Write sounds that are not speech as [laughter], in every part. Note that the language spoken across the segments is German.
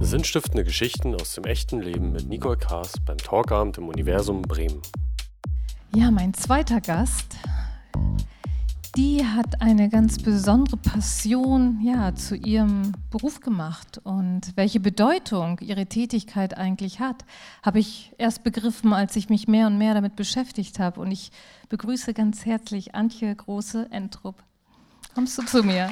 Sinnstiftende Geschichten aus dem echten Leben mit Nicole Kaas beim Talkabend im Universum Bremen. Ja, mein zweiter Gast, die hat eine ganz besondere Passion ja, zu ihrem Beruf gemacht. Und welche Bedeutung ihre Tätigkeit eigentlich hat, habe ich erst begriffen, als ich mich mehr und mehr damit beschäftigt habe. Und ich begrüße ganz herzlich Antje Große-Entrup. Kommst du zu mir?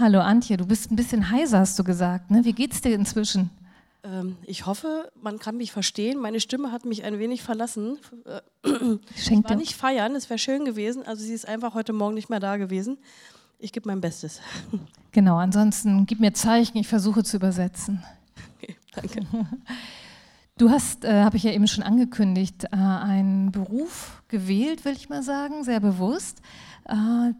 Hallo Antje, du bist ein bisschen heiser, hast du gesagt. Ne? Wie geht's dir inzwischen? Ähm, ich hoffe, man kann mich verstehen. Meine Stimme hat mich ein wenig verlassen. Ich war nicht feiern, es wäre schön gewesen. Also sie ist einfach heute Morgen nicht mehr da gewesen. Ich gebe mein Bestes. [laughs] Genau, ansonsten gib mir Zeichen, ich versuche zu übersetzen. Okay, danke. [laughs] Du hast, äh, habe ich ja eben schon angekündigt, äh, einen Beruf gewählt, will ich mal sagen, sehr bewusst. Äh,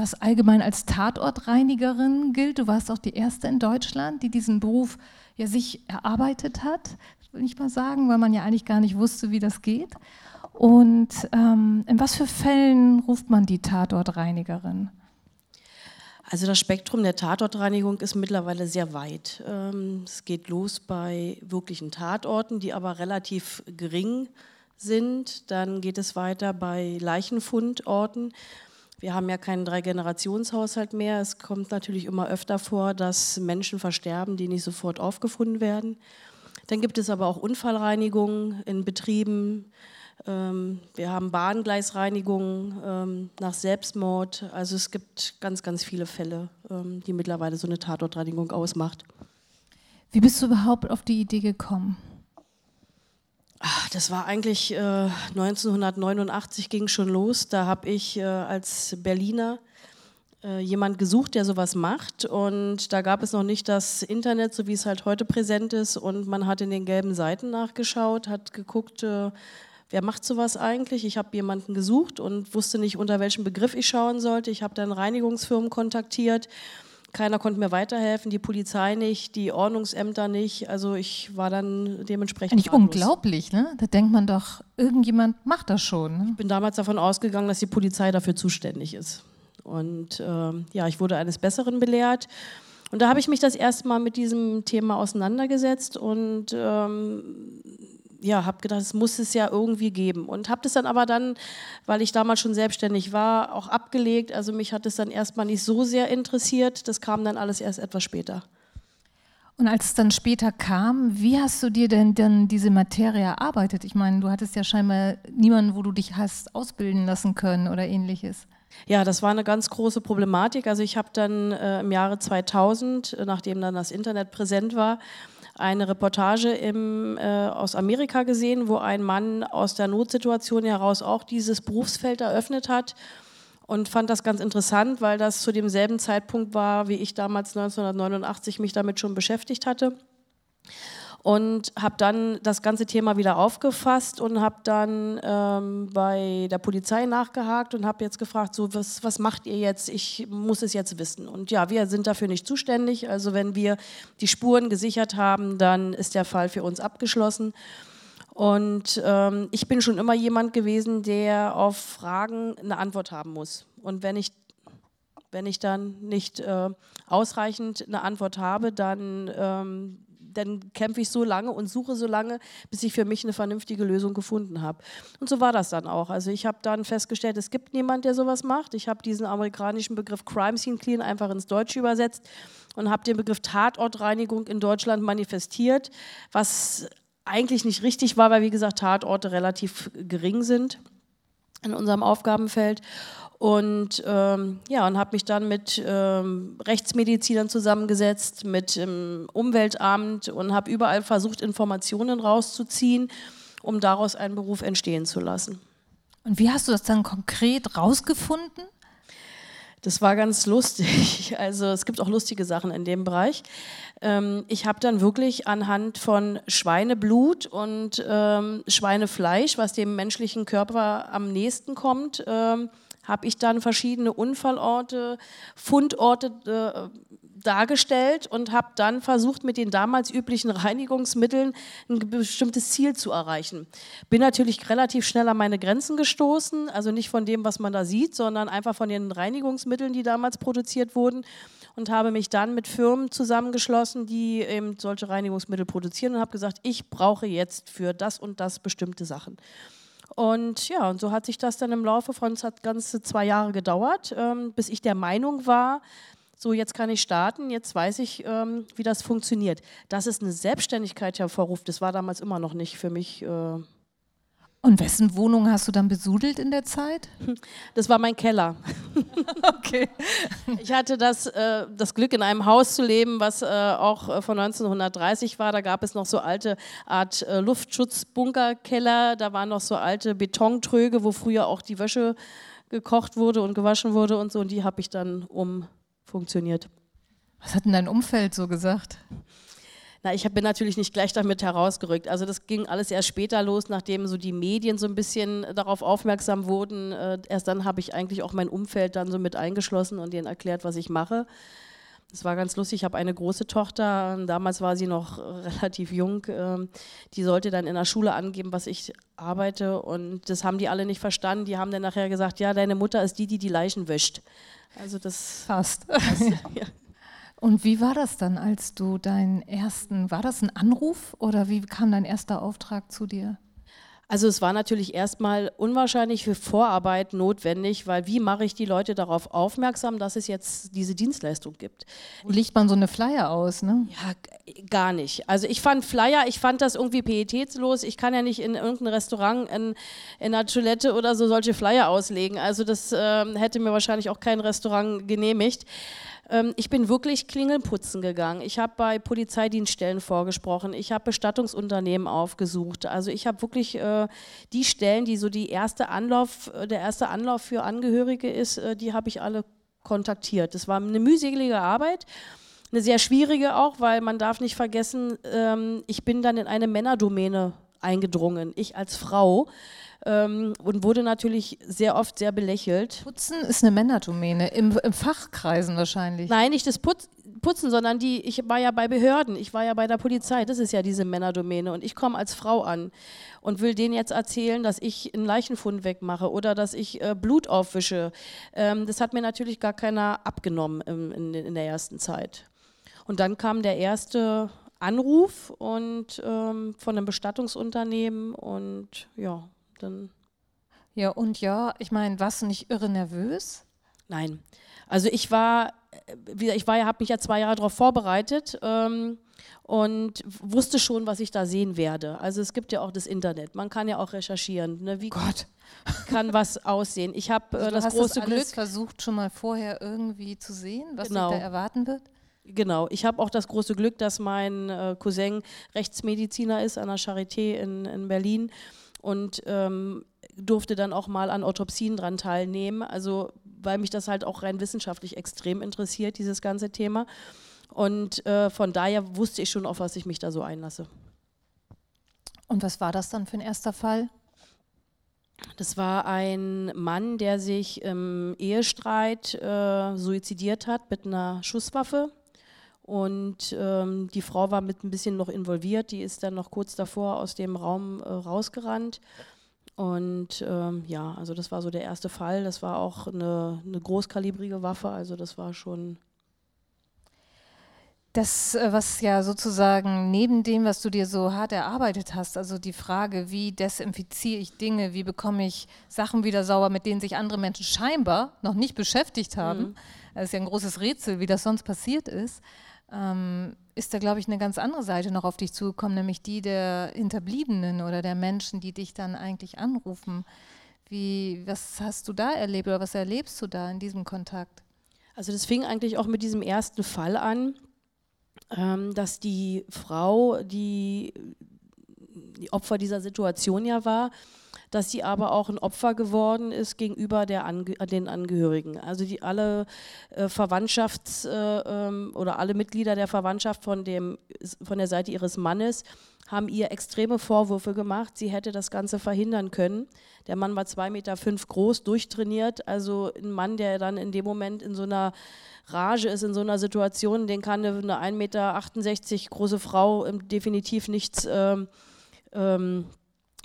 was allgemein als Tatortreinigerin gilt. Du warst auch die erste in Deutschland, die diesen Beruf ja sich erarbeitet hat, will ich mal sagen, weil man ja eigentlich gar nicht wusste, wie das geht. Und ähm, in was für Fällen ruft man die Tatortreinigerin? Also das Spektrum der Tatortreinigung ist mittlerweile sehr weit. Ähm, es geht los bei wirklichen Tatorten, die aber relativ gering sind. Dann geht es weiter bei Leichenfundorten, wir haben ja keinen Drei-Generations-Haushalt mehr. Es kommt natürlich immer öfter vor, dass Menschen versterben, die nicht sofort aufgefunden werden. Dann gibt es aber auch Unfallreinigungen in Betrieben. Ähm, wir haben Bahngleisreinigungen ähm, nach Selbstmord. Also es gibt ganz, ganz viele Fälle, ähm, die mittlerweile so eine Tatortreinigung ausmacht. Wie bist du überhaupt auf die Idee gekommen? Ach, das war eigentlich äh, 1989 ging schon los. Da habe ich äh, als Berliner äh, jemand gesucht, der sowas macht. Und da gab es noch nicht das Internet, so wie es halt heute präsent ist. Und man hat in den gelben Seiten nachgeschaut, hat geguckt, äh, wer macht sowas eigentlich. Ich habe jemanden gesucht und wusste nicht, unter welchem Begriff ich schauen sollte. Ich habe dann Reinigungsfirmen kontaktiert keiner konnte mir weiterhelfen, die Polizei nicht, die Ordnungsämter nicht. Also ich war dann dementsprechend. Nicht unglaublich, ne? Da denkt man doch, irgendjemand macht das schon. Ne? Ich bin damals davon ausgegangen, dass die Polizei dafür zuständig ist. Und ähm, ja, ich wurde eines Besseren belehrt. Und da habe ich mich das erste Mal mit diesem Thema auseinandergesetzt und ähm, ja, habe gedacht, es muss es ja irgendwie geben. Und habe das dann aber dann, weil ich damals schon selbstständig war, auch abgelegt. Also mich hat es dann erstmal nicht so sehr interessiert. Das kam dann alles erst etwas später. Und als es dann später kam, wie hast du dir denn, denn diese Materie erarbeitet? Ich meine, du hattest ja scheinbar niemanden, wo du dich hast ausbilden lassen können oder ähnliches. Ja, das war eine ganz große Problematik. Also ich habe dann äh, im Jahre 2000, nachdem dann das Internet präsent war, eine Reportage im, äh, aus Amerika gesehen, wo ein Mann aus der Notsituation heraus auch dieses Berufsfeld eröffnet hat und fand das ganz interessant, weil das zu demselben Zeitpunkt war, wie ich damals 1989 mich damit schon beschäftigt hatte und habe dann das ganze Thema wieder aufgefasst und habe dann ähm, bei der Polizei nachgehakt und habe jetzt gefragt, so was, was macht ihr jetzt? Ich muss es jetzt wissen. Und ja, wir sind dafür nicht zuständig. Also wenn wir die Spuren gesichert haben, dann ist der Fall für uns abgeschlossen. Und ähm, ich bin schon immer jemand gewesen, der auf Fragen eine Antwort haben muss. Und wenn ich wenn ich dann nicht äh, ausreichend eine Antwort habe, dann ähm, dann kämpfe ich so lange und suche so lange, bis ich für mich eine vernünftige Lösung gefunden habe. Und so war das dann auch. Also ich habe dann festgestellt, es gibt niemand, der sowas macht. Ich habe diesen amerikanischen Begriff Crime Scene Clean einfach ins Deutsche übersetzt und habe den Begriff Tatortreinigung in Deutschland manifestiert, was eigentlich nicht richtig war, weil wie gesagt Tatorte relativ gering sind in unserem Aufgabenfeld. Und ähm, ja, und habe mich dann mit ähm, Rechtsmedizinern zusammengesetzt, mit dem Umweltamt und habe überall versucht, Informationen rauszuziehen, um daraus einen Beruf entstehen zu lassen. Und wie hast du das dann konkret rausgefunden? Das war ganz lustig. [laughs] Also es gibt auch lustige Sachen in dem Bereich. Ähm, ich habe dann wirklich anhand von Schweineblut und ähm, Schweinefleisch, was dem menschlichen Körper am nächsten kommt, ähm, habe ich dann verschiedene Unfallorte, Fundorte äh, dargestellt und habe dann versucht, mit den damals üblichen Reinigungsmitteln ein bestimmtes Ziel zu erreichen. Bin natürlich relativ schnell an meine Grenzen gestoßen, also nicht von dem, was man da sieht, sondern einfach von den Reinigungsmitteln, die damals produziert wurden und habe mich dann mit Firmen zusammengeschlossen, die eben solche Reinigungsmittel produzieren und habe gesagt, ich brauche jetzt für das und das bestimmte Sachen. Und ja, und so hat sich das dann im Laufe von, hat ganze zwei Jahre gedauert, ähm, bis ich der Meinung war, so jetzt kann ich starten, jetzt weiß ich, ähm, wie das funktioniert. Dass es eine Selbstständigkeit hervorruft, das war damals immer noch nicht für mich. Äh und wessen Wohnung hast du dann besudelt in der Zeit? Das war mein Keller. [laughs] okay. Ich hatte das, äh, das Glück, in einem Haus zu leben, was äh, auch äh, von 1930 war. Da gab es noch so alte Art äh, Luftschutzbunkerkeller. Da waren noch so alte Betontröge, wo früher auch die Wäsche gekocht wurde und gewaschen wurde und so. Und die habe ich dann umfunktioniert. Was hat denn dein Umfeld so gesagt? Na, ich bin natürlich nicht gleich damit herausgerückt. Also das ging alles erst später los, nachdem so die Medien so ein bisschen darauf aufmerksam wurden. Äh, erst dann habe ich eigentlich auch mein Umfeld dann so mit eingeschlossen und denen erklärt, was ich mache. Das war ganz lustig. Ich habe eine große Tochter, damals war sie noch [laughs] relativ jung. Ähm, die sollte dann in der Schule angeben, was ich arbeite. Und das haben die alle nicht verstanden. Die haben dann nachher gesagt: Ja, deine Mutter ist die, die die Leichen wäscht. Also das. Fast. Fast [laughs] ja. [laughs] Und wie war das dann, als du deinen ersten, war das ein Anruf oder wie kam dein erster Auftrag zu dir? Also es war natürlich erstmal unwahrscheinlich für Vorarbeit notwendig, weil wie mache ich die Leute darauf aufmerksam, dass es jetzt diese Dienstleistung gibt? Wo legt man so eine Flyer aus, ne? Ja, gar nicht. Also ich fand Flyer, ich fand das irgendwie pietätslos. Ich kann ja nicht in irgendein Restaurant in, in einer Toilette oder so solche Flyer auslegen. Also das äh, hätte mir wahrscheinlich auch kein Restaurant genehmigt. Ähm, ich bin wirklich Klingelputzen gegangen. Ich habe bei Polizeidienststellen vorgesprochen. Ich habe Bestattungsunternehmen aufgesucht. Also ich habe wirklich äh, die Stellen, die so die erste Anlauf, äh, der erste Anlauf für Angehörige ist, äh, die habe ich alle kontaktiert. Das war eine mühselige Arbeit. Eine sehr schwierige auch, weil man darf nicht vergessen, ähm, ich bin dann in eine Männerdomäne eingedrungen, ich als Frau ähm, und wurde natürlich sehr oft sehr belächelt. Putzen ist eine Männerdomäne, im, im Fachkreisen wahrscheinlich. Nein, nicht das Putz, Putzen, sondern die, ich war ja bei Behörden, ich war ja bei der Polizei, das ist ja diese Männerdomäne und ich komme als Frau an und will denen jetzt erzählen, dass ich einen Leichenfund wegmache oder dass ich äh, Blut aufwische. Ähm, das hat mir natürlich gar keiner abgenommen im, in, in der ersten Zeit. Und dann kam der erste Anruf und ähm, von einem Bestattungsunternehmen und ja, dann. Ja, und ja, ich meine, warst du nicht irre nervös? Nein. Also ich war, ich war habe mich ja zwei Jahre darauf vorbereitet ähm, und wusste schon, was ich da sehen werde. Also es gibt ja auch das Internet. Man kann ja auch recherchieren. Ne? Wie Gott. kann was [laughs] aussehen? Ich habe äh, also das große das Glück versucht schon mal vorher irgendwie zu sehen, was genau. da erwarten wird. Genau, ich habe auch das große Glück, dass mein äh, Cousin Rechtsmediziner ist an der Charité in, in Berlin und ähm, durfte dann auch mal an Autopsien dran teilnehmen, also weil mich das halt auch rein wissenschaftlich extrem interessiert, dieses ganze Thema. Und äh, von daher wusste ich schon, auf was ich mich da so einlasse. Und was war das dann für ein erster Fall? Das war ein Mann, der sich im Ehestreit äh, suizidiert hat mit einer Schusswaffe. Und ähm, die Frau war mit ein bisschen noch involviert, die ist dann noch kurz davor aus dem Raum äh, rausgerannt. Und ähm, ja, also das war so der erste Fall. Das war auch eine, eine großkalibrige Waffe, also das war schon das, äh, was ja sozusagen neben dem, was du dir so hart erarbeitet hast, also die Frage, wie desinfiziere ich Dinge, wie bekomme ich Sachen wieder sauber, mit denen sich andere Menschen scheinbar noch nicht beschäftigt haben, mhm. das ist ja ein großes Rätsel, wie das sonst passiert ist ähm, ist da, glaube ich, eine ganz andere Seite noch auf dich zugekommen, nämlich die der Hinterbliebenen oder der Menschen, die dich dann eigentlich anrufen. Wie, was hast du da erlebt oder was erlebst du da in diesem Kontakt? Also das fing eigentlich auch mit diesem ersten Fall an, ähm, dass die Frau, die, die Opfer dieser Situation ja war, dass sie aber auch ein Opfer geworden ist gegenüber Ange den Angehörigen. Also die alle äh, Verwandtschafts- äh, ähm, oder alle Mitglieder der Verwandtschaft von, dem, von der Seite ihres Mannes haben ihr extreme Vorwürfe gemacht. Sie hätte das Ganze verhindern können. Der Mann war 2,5 Meter fünf groß, durchtrainiert. Also ein Mann, der dann in dem Moment in so einer Rage ist, in so einer Situation, den kann eine 1,68 Meter große Frau definitiv nichts ähm, ähm,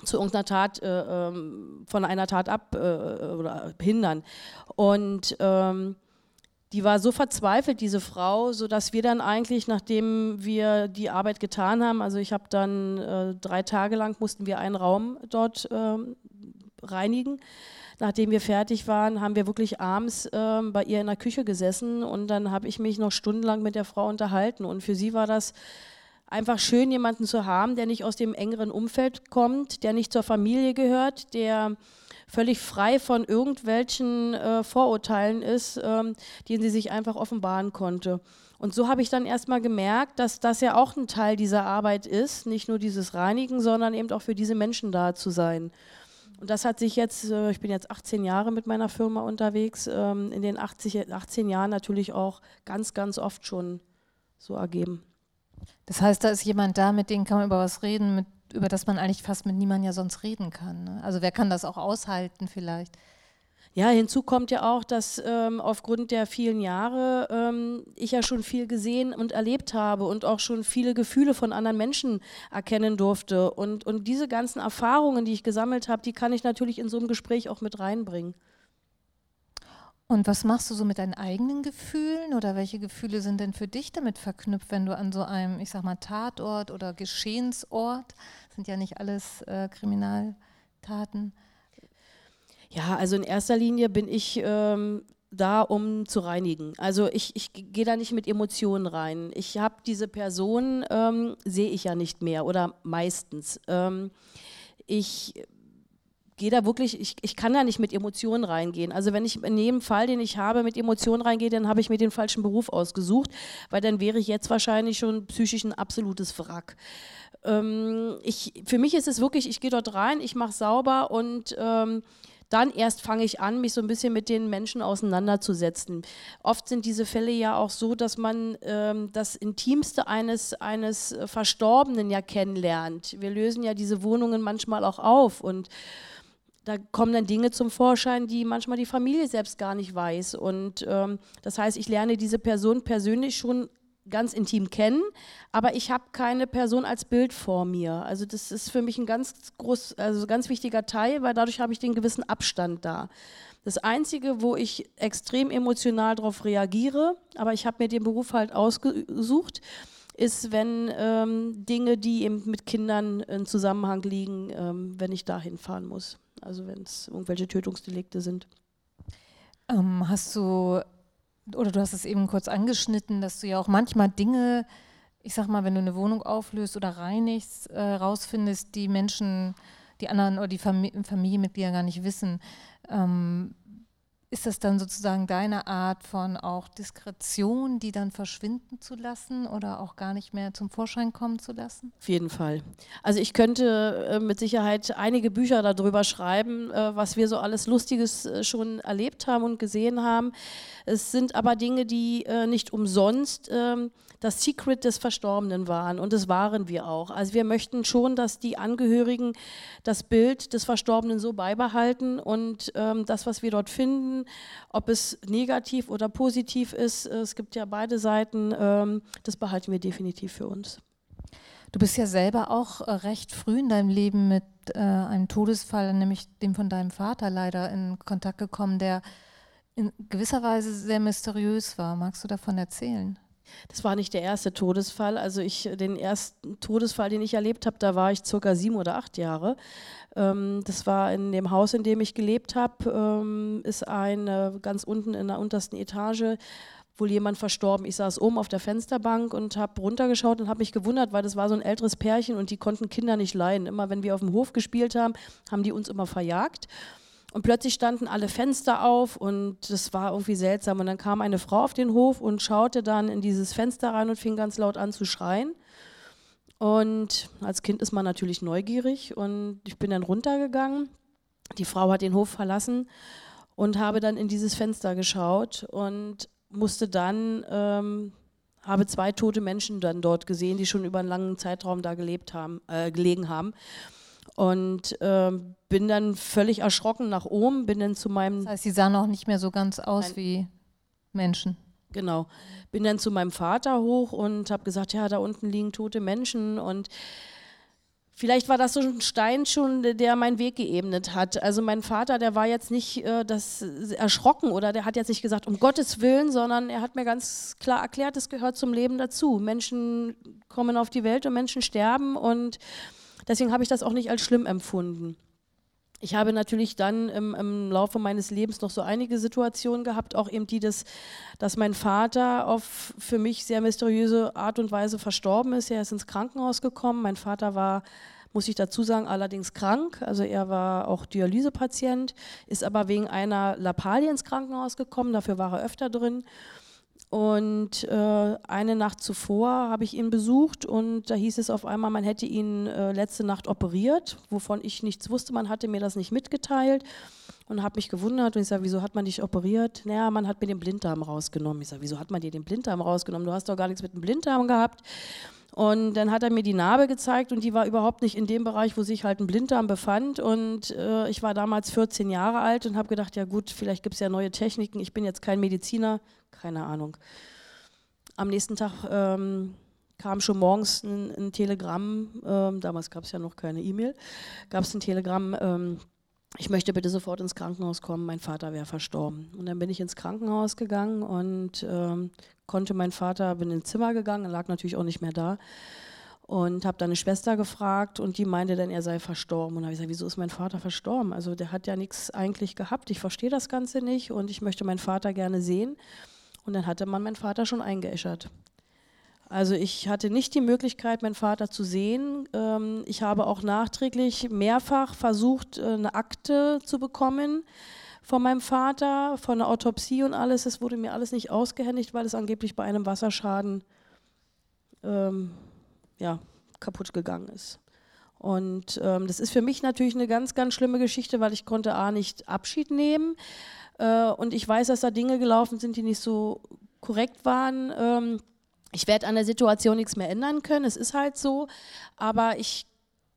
zu irgendeiner Tat, äh, ähm, von einer Tat ab äh, oder hindern. Und ähm, die war so verzweifelt, diese Frau, sodass wir dann eigentlich, nachdem wir die Arbeit getan haben, also ich habe dann äh, drei Tage lang, mussten wir einen Raum dort äh, reinigen. Nachdem wir fertig waren, haben wir wirklich abends äh, bei ihr in der Küche gesessen und dann habe ich mich noch stundenlang mit der Frau unterhalten. Und für sie war das einfach schön, jemanden zu haben, der nicht aus dem engeren Umfeld kommt, der nicht zur Familie gehört, der völlig frei von irgendwelchen äh, Vorurteilen ist, ähm, denen sie sich einfach offenbaren konnte. Und so habe ich dann erstmal gemerkt, dass das ja auch ein Teil dieser Arbeit ist, nicht nur dieses Reinigen, sondern eben auch für diese Menschen da zu sein. Und das hat sich jetzt, äh, ich bin jetzt 18 Jahre mit meiner Firma unterwegs, ähm, in den 80, 18 Jahren natürlich auch ganz, ganz oft schon so ergeben. Das heißt, da ist jemand da, mit dem kann man über was reden, mit über das man eigentlich fast mit niemandem ja sonst reden kann. Ne? Also wer kann das auch aushalten vielleicht? Ja, hinzu kommt ja auch, dass ähm, aufgrund der vielen Jahre ähm, ich ja schon viel gesehen und erlebt habe und auch schon viele Gefühle von anderen Menschen erkennen durfte. Und, und diese ganzen Erfahrungen, die ich gesammelt habe, die kann ich natürlich in so einem Gespräch auch mit reinbringen. Und was machst du so mit deinen eigenen Gefühlen oder welche Gefühle sind denn für dich damit verknüpft, wenn du an so einem, ich sag mal, Tatort oder Geschehensort, sind ja nicht alles äh, Kriminaltaten? Ja, also in erster Linie bin ich ähm, da, um zu reinigen. Also ich, ich gehe da nicht mit Emotionen rein. Ich habe diese Person, ähm, sehe ich ja nicht mehr oder meistens. Ähm, ich gehe da wirklich, ich, ich kann da nicht mit Emotionen reingehen. Also wenn ich in jedem Fall, den ich habe, mit Emotionen reingehe, dann habe ich mir den falschen Beruf ausgesucht, weil dann wäre ich jetzt wahrscheinlich schon psychisch ein absolutes Wrack. Ähm, ich, für mich ist es wirklich, ich gehe dort rein, ich mache sauber und ähm, dann erst fange ich an, mich so ein bisschen mit den Menschen auseinanderzusetzen. Oft sind diese Fälle ja auch so, dass man ähm, das Intimste eines, eines Verstorbenen ja kennenlernt. Wir lösen ja diese Wohnungen manchmal auch auf und da kommen dann Dinge zum Vorschein, die manchmal die Familie selbst gar nicht weiß. Und ähm, das heißt, ich lerne diese Person persönlich schon ganz intim kennen, aber ich habe keine Person als Bild vor mir. Also das ist für mich ein ganz groß, also ganz wichtiger Teil, weil dadurch habe ich den gewissen Abstand da. Das Einzige, wo ich extrem emotional darauf reagiere, aber ich habe mir den Beruf halt ausgesucht, ist, wenn ähm, Dinge, die eben mit Kindern in Zusammenhang liegen, ähm, wenn ich da hinfahren muss also wenn es irgendwelche Tötungsdelikte sind. Ähm, hast du, oder du hast es eben kurz angeschnitten, dass du ja auch manchmal Dinge, ich sag mal, wenn du eine Wohnung auflöst oder reinigst, äh, rausfindest, die Menschen, die anderen oder die Famili Familienmitglieder gar nicht wissen. Ähm, ist das dann sozusagen deine Art von auch Diskretion, die dann verschwinden zu lassen oder auch gar nicht mehr zum Vorschein kommen zu lassen? Auf jeden Fall. Also ich könnte äh, mit Sicherheit einige Bücher darüber schreiben, äh, was wir so alles Lustiges äh, schon erlebt haben und gesehen haben. Es sind aber Dinge, die äh, nicht umsonst ähm, das Secret des Verstorbenen waren. Und das waren wir auch. Also wir möchten schon, dass die Angehörigen das Bild des Verstorbenen so beibehalten und ähm, das, was wir dort finden, ob es negativ oder positiv ist, äh, es gibt ja beide Seiten, ähm, das behalten wir definitiv für uns. Du bist ja selber auch äh, recht früh in deinem Leben mit äh, einem Todesfall, nämlich dem von deinem Vater leider in Kontakt gekommen, der in gewisser Weise sehr mysteriös war. Magst du davon erzählen? Das war nicht der erste Todesfall. Also ich, den ersten Todesfall, den ich erlebt habe, da war ich circa sieben oder acht Jahre. Ähm, das war in dem Haus, in dem ich gelebt habe, ähm, ist ein äh, ganz unten in der untersten Etage wohl jemand verstorben. Ich saß oben auf der Fensterbank und habe runtergeschaut und habe mich gewundert, weil das war so ein älteres Pärchen und die konnten Kinder nicht leihen. Immer wenn wir auf dem Hof gespielt haben, haben die uns immer verjagt. Und plötzlich standen alle Fenster auf und das war irgendwie seltsam. Und dann kam eine Frau auf den Hof und schaute dann in dieses Fenster rein und fing ganz laut an zu schreien. Und als Kind ist man natürlich neugierig und ich bin dann runtergegangen. Die Frau hat den Hof verlassen und habe dann in dieses Fenster geschaut und musste dann ähm, habe zwei tote Menschen dann dort gesehen, die schon über einen langen Zeitraum da gelebt haben, äh, gelegen haben. Und äh, bin dann völlig erschrocken nach oben, bin dann zu meinem. Das heißt, sie sahen auch nicht mehr so ganz aus Nein. wie Menschen. Genau. Bin dann zu meinem Vater hoch und habe gesagt, ja, da unten liegen tote Menschen und Vielleicht war das so ein Stein schon, der meinen Weg geebnet hat. Also mein Vater, der war jetzt nicht äh, das erschrocken oder der hat jetzt nicht gesagt, um Gottes Willen, sondern er hat mir ganz klar erklärt, es gehört zum Leben dazu. Menschen kommen auf die Welt und Menschen sterben und deswegen habe ich das auch nicht als schlimm empfunden. Ich habe natürlich dann im, im, Laufe meines Lebens noch so einige Situationen gehabt, auch eben die, dass, dass mein Vater auf für mich sehr mysteriöse Art und Weise verstorben ist. Er ist ins Krankenhaus gekommen. Mein Vater war, muss ich dazu sagen, allerdings krank. Also er war auch Dialysepatient, ist aber wegen einer Lappalie ins Krankenhaus gekommen. Dafür war er öfter drin. Und äh, eine Nacht zuvor habe ich ihn besucht und da hieß es auf einmal, man hätte ihn äh, letzte Nacht operiert, wovon ich nichts wusste. Man hatte mir das nicht mitgeteilt und habe mich gewundert und ich sage, wieso hat man dich operiert? Naja, man hat mir den Blinddarm rausgenommen. Ich sage, wieso hat man dir den Blinddarm rausgenommen? Du hast doch gar nichts mit dem Blinddarm gehabt. Und dann hat er mir die Narbe gezeigt und die war überhaupt nicht in dem Bereich, wo sich halt ein Blinddarm befand. Und äh, ich war damals 14 Jahre alt und habe gedacht, ja gut, vielleicht gibt es ja neue Techniken. Ich bin jetzt kein Mediziner, keine Ahnung. Am nächsten Tag ähm, kam schon morgens ein, ein Telegramm, ähm, damals gab es ja noch keine E-Mail, gab es ein Telegramm, ähm, ich möchte bitte sofort ins Krankenhaus kommen, mein Vater wäre verstorben. Und dann bin ich ins Krankenhaus gegangen und ähm, konnte mein Vater, bin ins Zimmer gegangen, er lag natürlich auch nicht mehr da und habe dann eine Schwester gefragt und die meinte dann, er sei verstorben. Und habe ich gesagt, wieso ist mein Vater verstorben? Also der hat ja nichts eigentlich gehabt, ich verstehe das Ganze nicht und ich möchte meinen Vater gerne sehen. Und dann hatte man meinen Vater schon eingeäschert. Also ich hatte nicht die Möglichkeit, meinen Vater zu sehen. Ähm, ich habe auch nachträglich mehrfach versucht, äh, eine Akte zu bekommen von meinem Vater, von der Autopsie und alles. Es wurde mir alles nicht ausgehändigt, weil es angeblich bei einem Wasserschaden ähm, ja, kaputt gegangen ist. Und ähm, das ist für mich natürlich eine ganz, ganz schlimme Geschichte, weil ich konnte A nicht Abschied nehmen äh, und ich weiß, dass da Dinge gelaufen sind, die nicht so korrekt waren. Ähm, ich werde an der Situation nichts mehr ändern können, es ist halt so, aber ich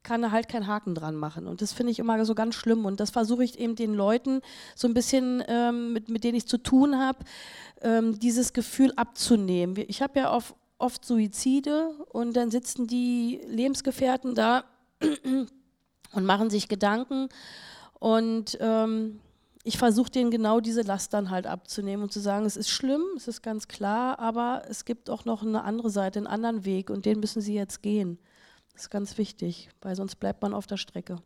kann da halt keinen Haken dran machen. Und das finde ich immer so ganz schlimm. Und das versuche ich eben den Leuten so ein bisschen, ähm, mit, mit denen ich zu tun habe, ähm, dieses Gefühl abzunehmen. Ich habe ja oft, oft Suizide und dann sitzen die Lebensgefährten da [clears throat] und machen sich Gedanken. Und ähm, ich versuche denen genau diese Last dann halt abzunehmen und zu sagen, es ist schlimm, es ist ganz klar, aber es gibt auch noch eine andere Seite, einen anderen Weg und den müssen sie jetzt gehen. Das ist ganz wichtig, weil sonst bleibt man auf der Strecke.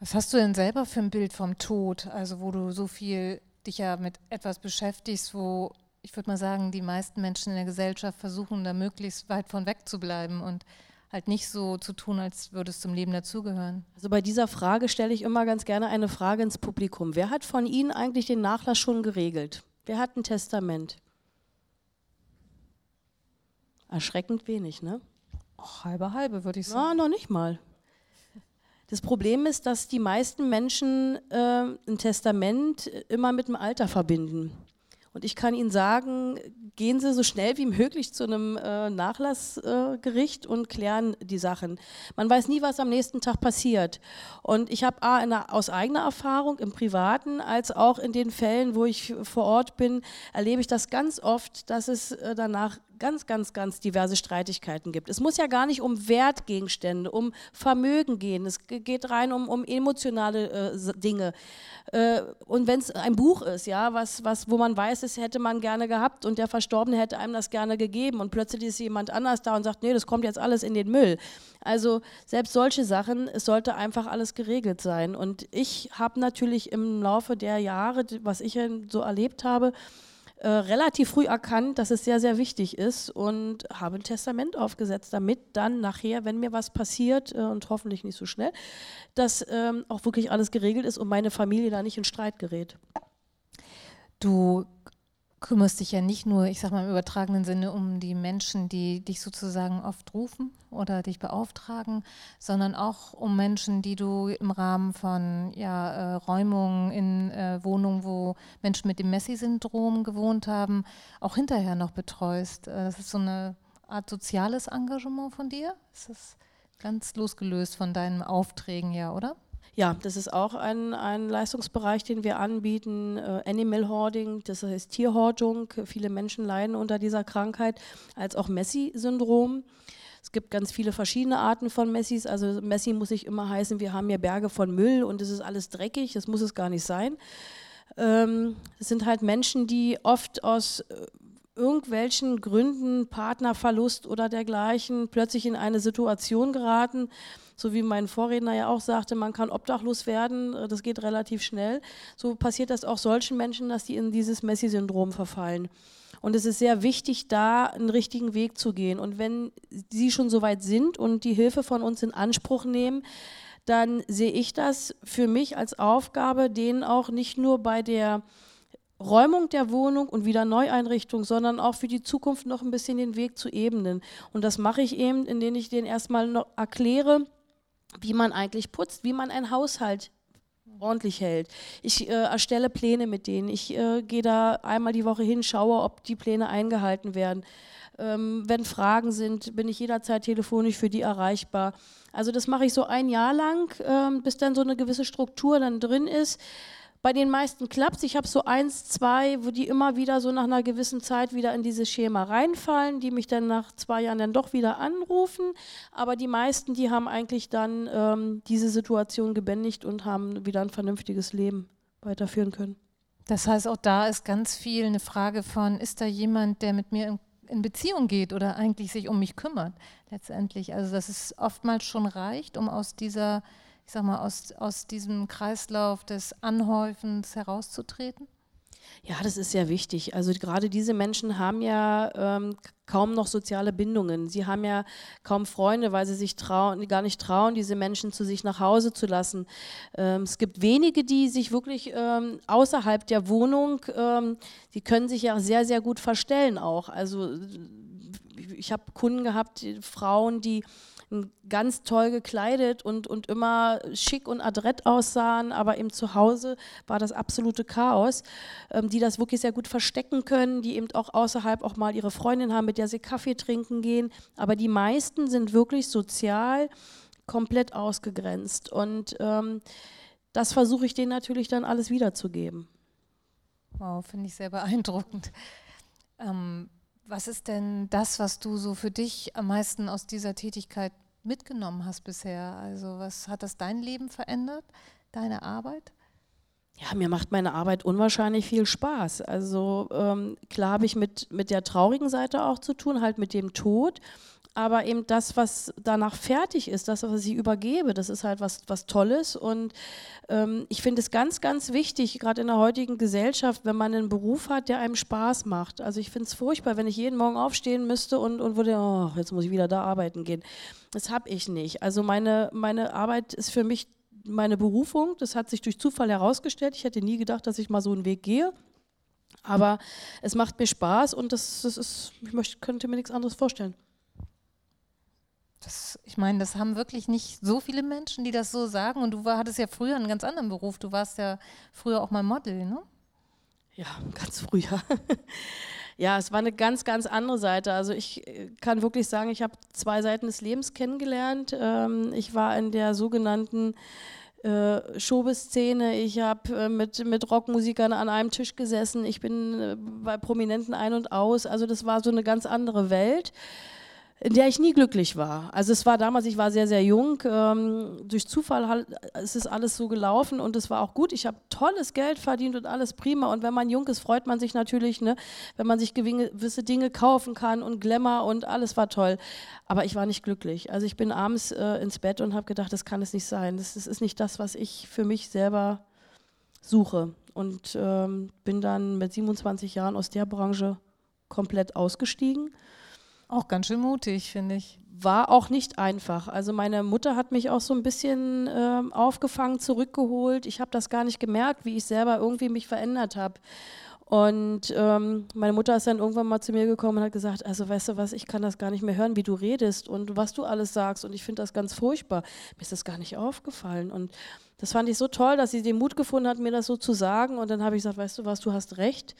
Was hast du denn selber für ein Bild vom Tod, also wo du so viel dich ja mit etwas beschäftigst, wo ich würde mal sagen, die meisten Menschen in der Gesellschaft versuchen, da möglichst weit von weg zu bleiben und halt nicht so zu tun, als würde es zum Leben dazugehören. Also bei dieser Frage stelle ich immer ganz gerne eine Frage ins Publikum. Wer hat von Ihnen eigentlich den Nachlass schon geregelt? Wer hat ein Testament? Erschreckend wenig, ne? Och, halbe halbe, würde ich sagen. Ja, noch nicht mal. Das Problem ist, dass die meisten Menschen äh, ein Testament immer mit dem Alter verbinden. Und ich kann Ihnen sagen, gehen Sie so schnell wie möglich zu einem äh, Nachlassgericht äh, und klären die Sachen. Man weiß nie, was am nächsten Tag passiert. Und ich habe aus eigener Erfahrung im Privaten als auch in den Fällen, wo ich vor Ort bin, erlebe ich das ganz oft, dass es äh, danach ganz, ganz, ganz diverse Streitigkeiten gibt. Es muss ja gar nicht um Wertgegenstände, um Vermögen gehen. Es geht rein um, um emotionale äh, Dinge. Äh, und wenn es ein Buch ist, ja, was, was, wo man weiß, das hätte man gerne gehabt und der Verstorbene hätte einem das gerne gegeben und plötzlich ist jemand anders da und sagt, nee, das kommt jetzt alles in den Müll. Also selbst solche Sachen, es sollte einfach alles geregelt sein. Und ich habe natürlich im Laufe der Jahre, was ich so erlebt habe, äh, relativ früh erkannt, dass es sehr, sehr wichtig ist und habe ein Testament aufgesetzt, damit dann nachher, wenn mir was passiert äh, und hoffentlich nicht so schnell, dass ähm, auch wirklich alles geregelt ist und meine Familie da nicht in Streit gerät. Du kümmerst dich ja nicht nur, ich sag mal im übertragenen Sinne, um die Menschen, die dich sozusagen oft rufen oder dich beauftragen, sondern auch um Menschen, die du im Rahmen von ja, äh, Räumungen in äh, Wohnungen, wo Menschen mit dem Messi-Syndrom gewohnt haben, auch hinterher noch betreust. Äh, das ist so eine Art soziales Engagement von dir? Ist das ganz losgelöst von deinen Aufträgen, ja, oder? Ja, das ist auch ein, ein Leistungsbereich, den wir anbieten. Äh, Animal Hoarding, das heißt Tierhortung. Viele Menschen leiden unter dieser Krankheit, als auch Messi-Syndrom. Es gibt ganz viele verschiedene Arten von Messis. Also Messi muss nicht immer heißen, wir haben hier Berge von Müll und es ist alles dreckig. Das muss es gar nicht sein. Ähm, es sind halt Menschen, die oft aus äh, irgendwelchen Gründen, Partnerverlust oder dergleichen, plötzlich in eine Situation geraten, so wie mein Vorredner ja auch sagte, man kann obdachlos werden, äh, das geht relativ schnell. So passiert das auch solchen Menschen, dass die in dieses Messi-Syndrom verfallen. Und es ist sehr wichtig, da einen richtigen Weg zu gehen. Und wenn Sie schon so weit sind und die Hilfe von uns in Anspruch nehmen, dann sehe ich das für mich als Aufgabe, denen auch nicht nur bei der Räumung der Wohnung und wieder Neueinrichtung, sondern auch für die Zukunft noch ein bisschen den Weg zu ebnen. Und das mache ich eben, indem ich denen erstmal noch erkläre, wie man eigentlich putzt, wie man einen Haushalt ordentlich hält. Ich äh, erstelle Pläne mit denen. Ich äh, gehe da einmal die Woche hin, schaue, ob die Pläne eingehalten werden. Ähm, wenn Fragen sind, bin ich jederzeit telefonisch für die erreichbar. Also das mache ich so ein Jahr lang, ähm, bis dann so eine gewisse Struktur dann drin ist. Bei den meisten klappt es. Ich habe so eins, zwei, wo die immer wieder so nach einer gewissen Zeit wieder in dieses Schema reinfallen, die mich dann nach zwei Jahren dann doch wieder anrufen. Aber die meisten, die haben eigentlich dann ähm, diese Situation gebändigt und haben wieder ein vernünftiges Leben weiterführen können. Das heißt, auch da ist ganz viel eine Frage von, ist da jemand, der mit mir in, in Beziehung geht oder eigentlich sich um mich kümmert letztendlich? Also dass es oftmals schon reicht, um aus dieser ich sag mal, aus, aus diesem Kreislauf des Anhäufens herauszutreten? Ja, das ist sehr wichtig. Also gerade diese Menschen haben ja ähm, kaum noch soziale Bindungen. Sie haben ja kaum Freunde, weil sie sich trauen, gar nicht trauen, diese Menschen zu sich nach Hause zu lassen. Ähm, es gibt wenige, die sich wirklich ähm, außerhalb der Wohnung, ähm, die können sich ja sehr, sehr gut verstellen auch. Also ich habe Kunden gehabt, Frauen, die ganz toll gekleidet und, und immer schick und adrett aussahen, aber eben zu Hause war das absolute Chaos, ähm, die das wirklich sehr gut verstecken können, die eben auch außerhalb auch mal ihre Freundin haben, mit der sie Kaffee trinken gehen. Aber die meisten sind wirklich sozial komplett ausgegrenzt. Und ähm, das versuche ich denen natürlich dann alles wiederzugeben. Wow, finde ich sehr beeindruckend. Ähm, was ist denn das, was du so für dich am meisten aus dieser Tätigkeit mitgenommen hast bisher? Also was hat das dein Leben verändert, deine Arbeit? Ja, mir macht meine Arbeit unwahrscheinlich viel Spaß. Also ähm, klar habe ich mit, mit der traurigen Seite auch zu tun, halt mit dem Tod aber eben das, was danach fertig ist, das, was ich übergebe, das ist halt was, was Tolles. Und ähm, ich finde es ganz, ganz wichtig, gerade in der heutigen Gesellschaft, wenn man einen Beruf hat, der einem Spaß macht. Also ich finde es furchtbar, wenn ich jeden Morgen aufstehen müsste und, und würde, oh, jetzt muss ich wieder da arbeiten gehen. Das habe ich nicht. Also meine, meine Arbeit ist für mich meine Berufung. Das hat sich durch Zufall herausgestellt. Ich hätte nie gedacht, dass ich mal so einen Weg gehe. Aber es macht mir Spaß und das, das ist, ich möchte, könnte mir nichts anderes vorstellen. Das, ich meine, das haben wirklich nicht so viele Menschen, die das so sagen. Und du war, hattest ja früher einen ganz anderen Beruf. Du warst ja früher auch mal Model, ne? Ja, ganz früher. [laughs] ja, es war eine ganz, ganz andere Seite. Also ich äh, kann wirklich sagen, ich habe zwei Seiten des Lebens kennengelernt. Ähm, ich war in der sogenannten äh, Showbiz-Szene. Ich habe äh, mit, mit Rockmusikern an einem Tisch gesessen. Ich bin äh, bei Prominenten ein und aus. Also das war so eine ganz andere Welt in der ich nie glücklich war. Also es war damals, ich war sehr, sehr jung. Ähm, durch Zufall ist es alles so gelaufen und es war auch gut. Ich habe tolles Geld verdient und alles prima. Und wenn man jung ist, freut man sich natürlich, ne, wenn man sich gewisse Dinge kaufen kann und Glamour und alles war toll. Aber ich war nicht glücklich. Also ich bin abends äh, ins Bett und habe gedacht, das kann es nicht sein. Das, das, ist nicht das, was ich für mich selber suche. Und ähm, bin dann mit 27 Jahren aus der Branche komplett ausgestiegen auch ganz schön mutig, finde ich. War auch nicht einfach. Also meine Mutter hat mich auch so ein bisschen äh, aufgefangen, zurückgeholt. Ich habe das gar nicht gemerkt, wie ich selber irgendwie mich verändert habe. Und ähm, meine Mutter ist dann irgendwann mal zu mir gekommen und hat gesagt, also weißt du was, ich kann das gar nicht mehr hören, wie du redest und was du alles sagst und ich finde das ganz furchtbar. Mir ist das gar nicht aufgefallen und das fand ich so toll, dass sie den Mut gefunden hat, mir das so zu sagen und dann habe ich gesagt, weißt du was, du hast recht.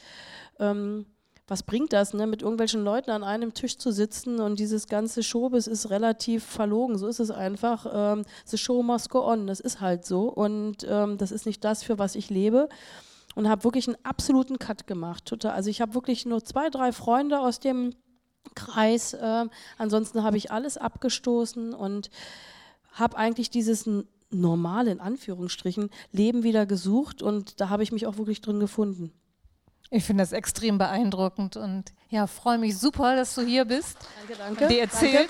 Ähm, was bringt das, ne, mit irgendwelchen Leuten an einem Tisch zu sitzen und dieses ganze Showbiz ist relativ verlogen, so ist es einfach. Ähm, the show must go on, das ist halt so und ähm, das ist nicht das, für was ich lebe und habe wirklich einen absoluten Cut gemacht. Total. Also ich habe wirklich nur zwei, drei Freunde aus dem Kreis. Äh, ansonsten habe ich alles abgestoßen und habe eigentlich dieses normale, in Anführungsstrichen, Leben wieder gesucht und da habe ich mich auch wirklich drin gefunden. Ich finde das extrem beeindruckend und ja, freue mich super, dass du hier bist. Danke, danke. Die erzählst. Danke.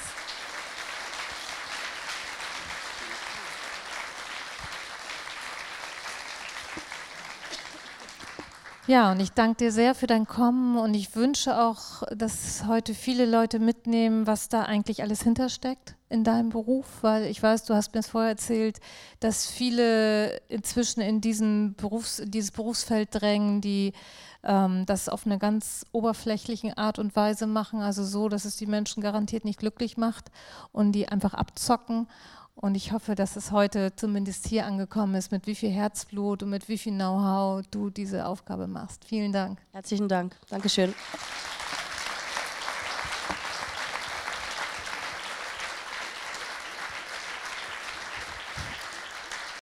Ja, und ich danke dir sehr für dein Kommen und ich wünsche auch, dass heute viele Leute mitnehmen, was da eigentlich alles hintersteckt in deinem Beruf, weil ich weiß, du hast mir es vorher erzählt, dass viele inzwischen in diesen Berufs-, dieses Berufsfeld drängen, die ähm, das auf eine ganz oberflächliche Art und Weise machen, also so, dass es die Menschen garantiert nicht glücklich macht und die einfach abzocken. Und ich hoffe, dass es heute zumindest hier angekommen ist, mit wie viel Herzblut und mit wie viel Know-how du diese Aufgabe machst. Vielen Dank. Herzlichen Dank. Dankeschön.